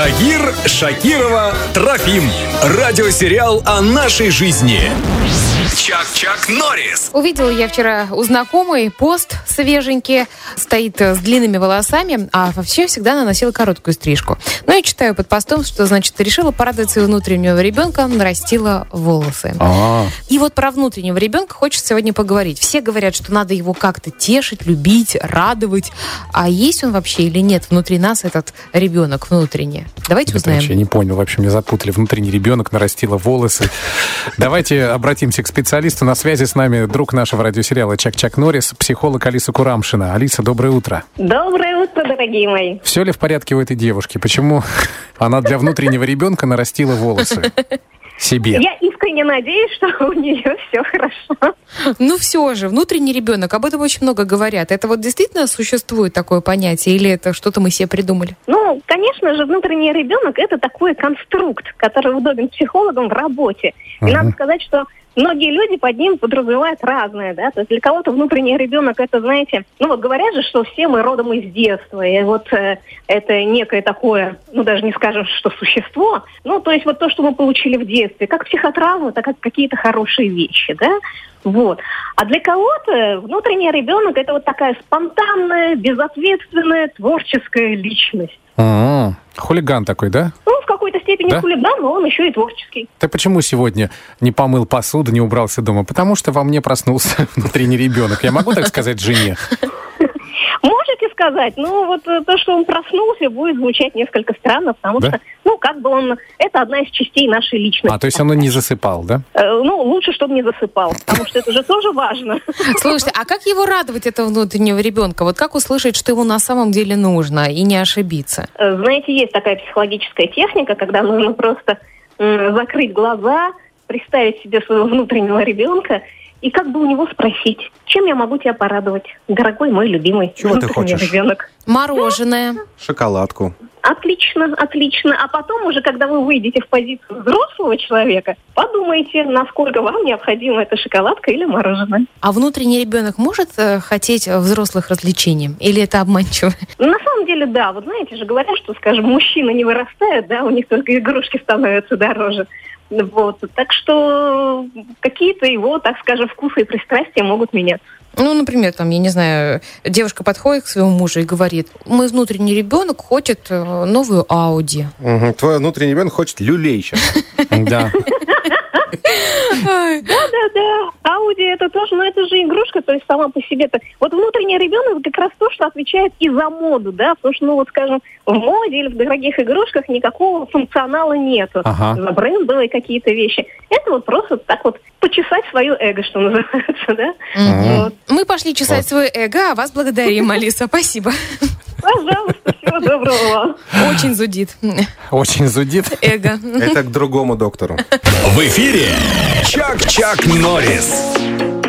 Тагир, Шакирова, Трофим. Радиосериал о нашей жизни. Чак-Чак Норрис. Увидела я вчера у знакомой пост свеженький, стоит с длинными волосами, а вообще всегда наносила короткую стрижку. Ну и читаю под постом, что, значит, решила порадовать своего внутреннего ребенка, нарастила волосы. А, И вот про внутреннего ребенка хочется сегодня поговорить. Все говорят, что надо его как-то тешить, любить, радовать. А есть он вообще или нет внутри нас этот ребенок внутренний? Давайте это узнаем. вообще не понял, вообще меня запутали. Внутренний ребенок нарастила волосы. Давайте обратимся к специалисту. На связи с нами друг нашего радиосериала Чак-Чак Норрис, психолог Алиса Курамшина. Алиса, доброе утро. Доброе утро, дорогие мои. Все ли в порядке у этой девушки? Почему она для внутреннего ребенка нарастила волосы? Себе. Я искренне надеюсь, что у нее все хорошо. Ну все же, внутренний ребенок, об этом очень много говорят. Это вот действительно существует такое понятие или это что-то мы себе придумали? Ну, конечно же, внутренний ребенок это такой конструкт, который удобен психологам в работе. И Мгм. надо сказать, что многие люди под ним подразумевают разное, да. То есть для кого-то внутренний ребенок это, знаете, ну вот говорят же, что все мы родом из детства, и вот э, это некое такое, ну даже не скажем, что существо, ну то есть вот то, что мы получили в детстве, как психотравмы, так как какие-то хорошие вещи, да. Вот. А для кого-то внутренний ребенок это вот такая спонтанная, безответственная, творческая личность. А, Хулиган такой, да? Степени Да? хулиган, но он еще и творческий. Ты почему сегодня не помыл посуду, не убрался дома? Потому что во мне проснулся внутренний ребенок. Я могу так сказать жене? Сказать, ну вот э, то, что он проснулся, будет звучать несколько странно, потому Да? что, ну, как бы он, это одна из частей нашей личности. А, то есть он не засыпал, да? Э, ну, лучше, чтобы не засыпал, потому что это же тоже важно. Слушайте, а как его радовать, этого внутреннего ребенка? Вот как услышать, что ему на самом деле нужно и не ошибиться? Э, Знаете, есть такая психологическая техника, когда нужно просто закрыть глаза, представить себе своего внутреннего ребенка и как бы у него спросить, чем я могу тебя порадовать, дорогой мой любимый Чего ты внутренний хочешь? ребенок. Мороженое. Шоколадку. Отлично, отлично. А потом уже, когда вы выйдете в позицию взрослого человека, подумайте, насколько вам необходима эта шоколадка или мороженое. А внутренний ребенок может э, хотеть взрослых развлечений? Или это обманчиво? На самом деле, да, вот знаете же, говорят, что, скажем, мужчины не вырастают, да, у них только игрушки становятся дороже. Вот. Так что какие-то его, так скажем, вкусы и пристрастия могут меняться. Ну, например, там, я не знаю, девушка подходит к своему мужу и говорит, мой внутренний ребенок хочет э, новую Ауди. Мгм. Твой внутренний ребенок хочет люлей сейчас. Да. Да-да-да, Ауди это тоже, но это же игрушка, то есть сама по себе-то. Вот внутренний ребенок как раз то, что отвечает и за моду, да, потому что, ну вот, скажем, в моде или в дорогих игрушках никакого функционала нету. Ага. За брендовые какие-то вещи. Это вот просто так вот почесать свое эго, что называется, да. Вот. Мы пошли чесать свое эго, а вас благодарим, Алиса. Спасибо. Пожалуйста, всего доброго. Очень зудит. Очень зудит. Эго. Это к другому доктору. В эфире Чак-Чак Норрис.